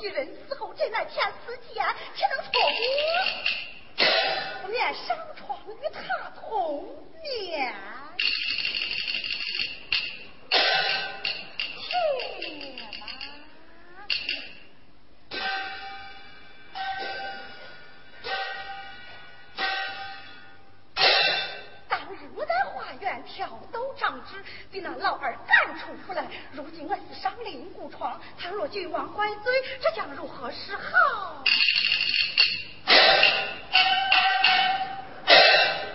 一人死后，这乃天赐剑，岂能错过？不免上床与他同眠。之，比那老二赶出府来。如今我是上灵谷床，倘若君王怪罪，这将如何是好？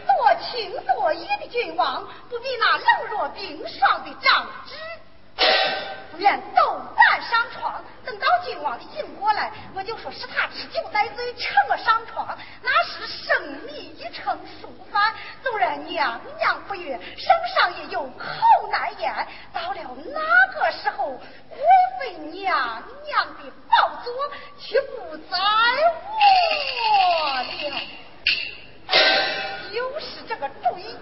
多情多义的君王，不比那冷若冰霜的长子。不愿斗上床，等到君王醒过来，我就说是他吃酒带醉，趁我上床，那是生米一成熟饭。纵然娘娘不悦，圣上也有口难言。到了那个时候，贵妃娘娘的宝座却不在我了。就是这个主意。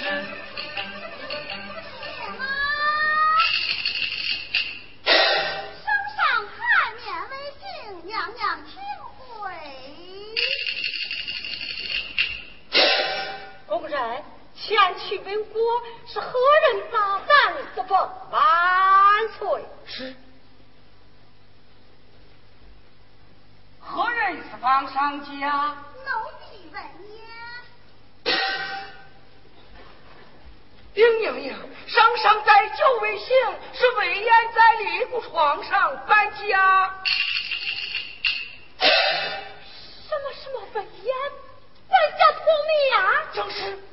生上，前去文官是何人打战？不不，万岁。是。何人是方商家？林莹莹，生上在九尾星，是魏延在李谷床上搬家。什么什么？魏延搬家偷米啊？就是。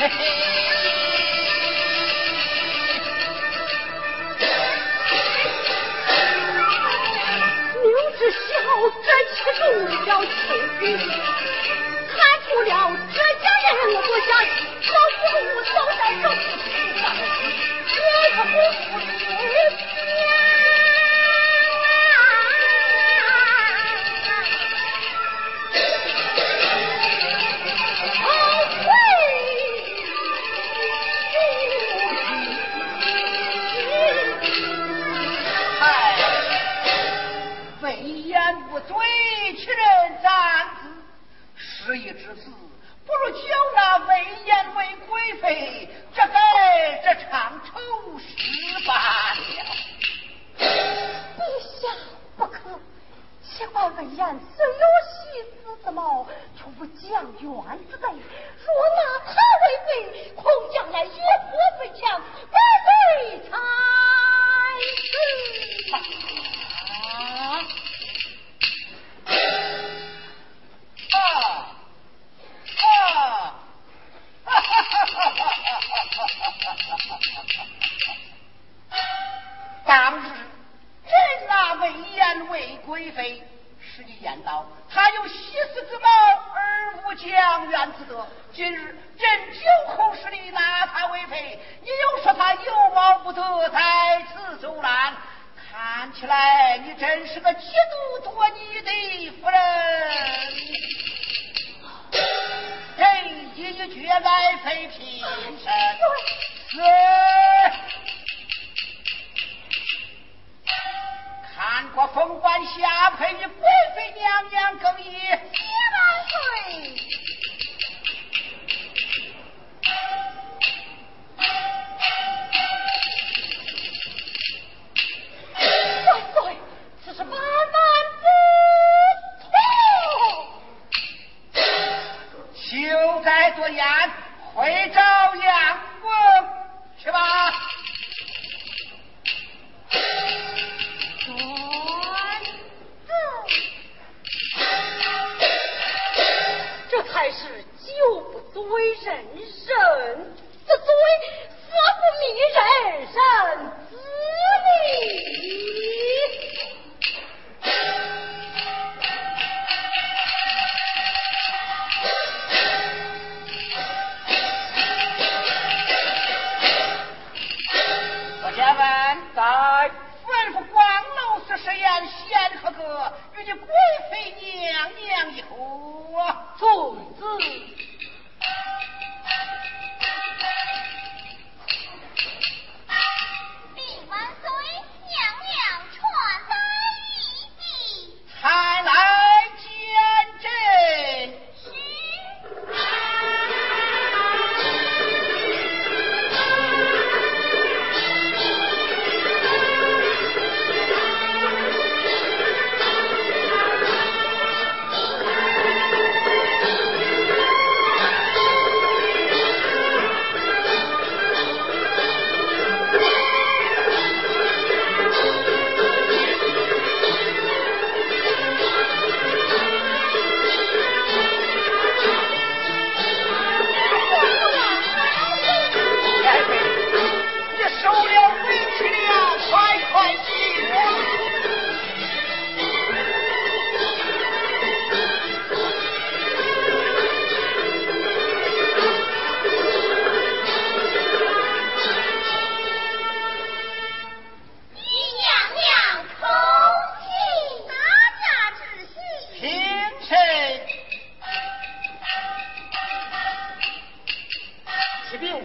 Hey! 虽有西施之貌却不降元之辈爱妃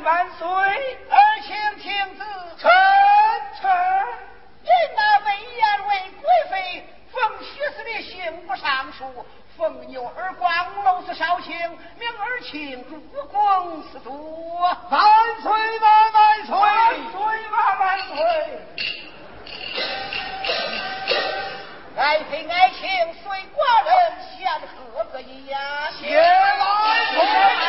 万岁！儿请听旨，臣臣因那魏延为贵妃，封虚实的刑部尚书，封牛耳广隆司少卿，命儿请入宫司读。万岁万岁万岁万岁！爱妃爱卿随寡人先喝个烟。谢恩。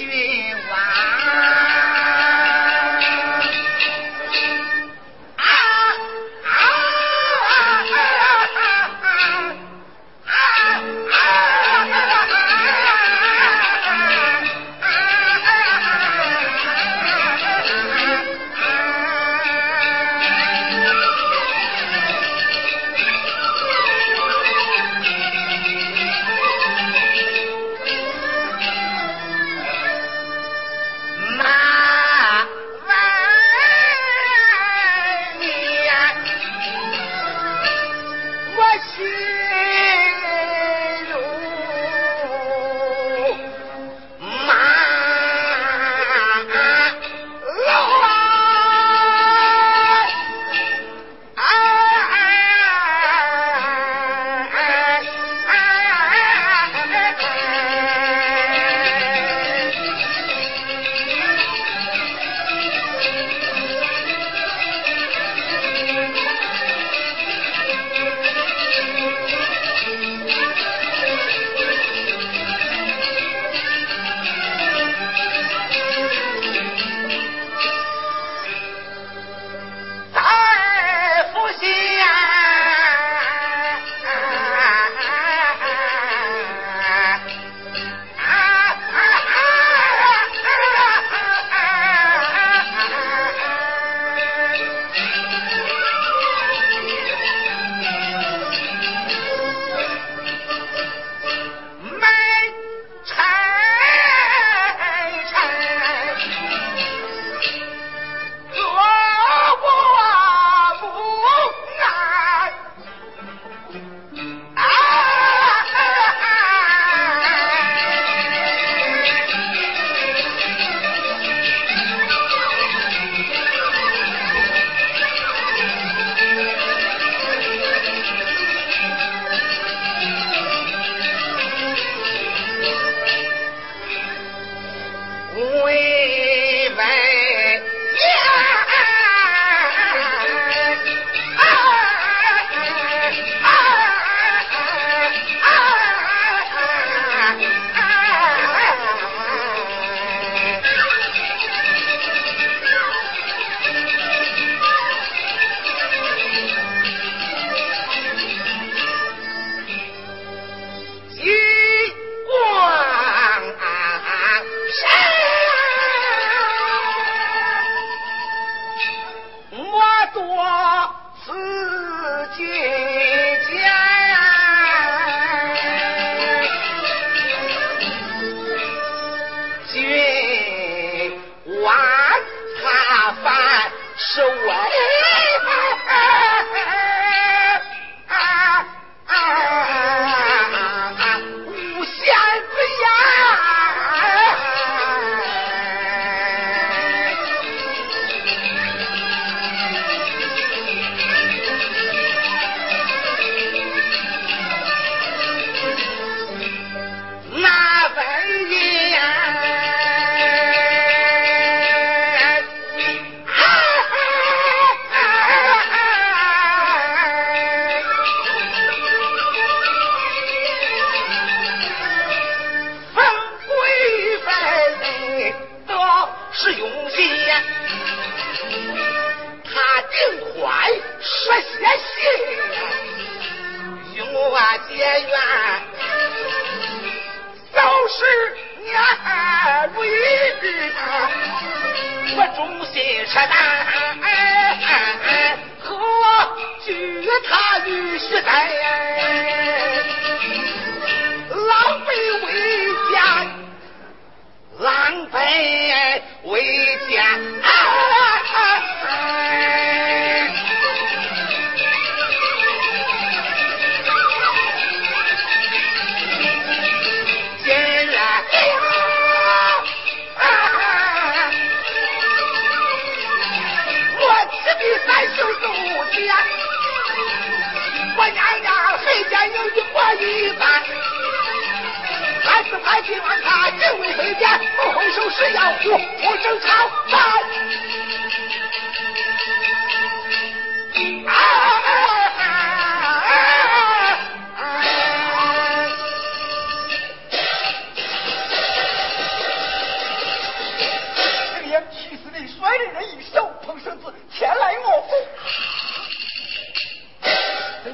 君王。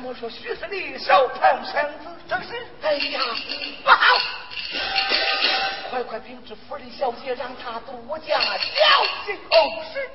我说徐司令手捧绳子？正是。哎呀，不好！快快禀知府里小姐，让她多加小心。哦，是。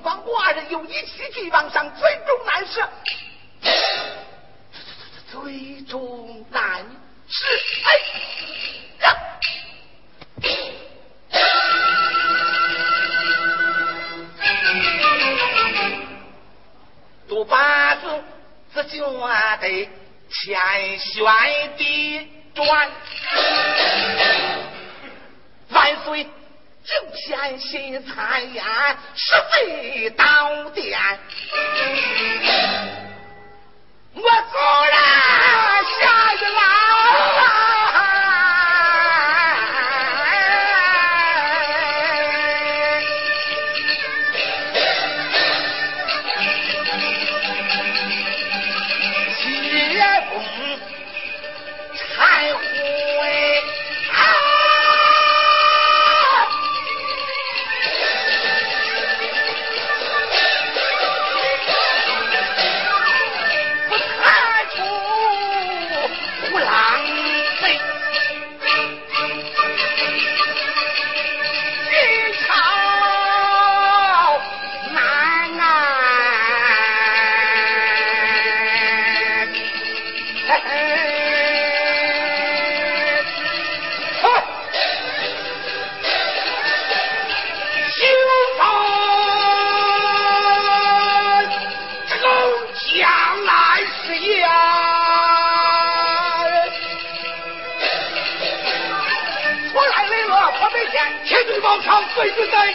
不显，诽谤寡人，有意欺敌王上，最终难赦。最终难赦。哎，呀！杜八字这就得天旋地转，万岁。就偏心参演，是非到点。我走了，下去了。南是言，我来了，我每天铁对王朝最是在。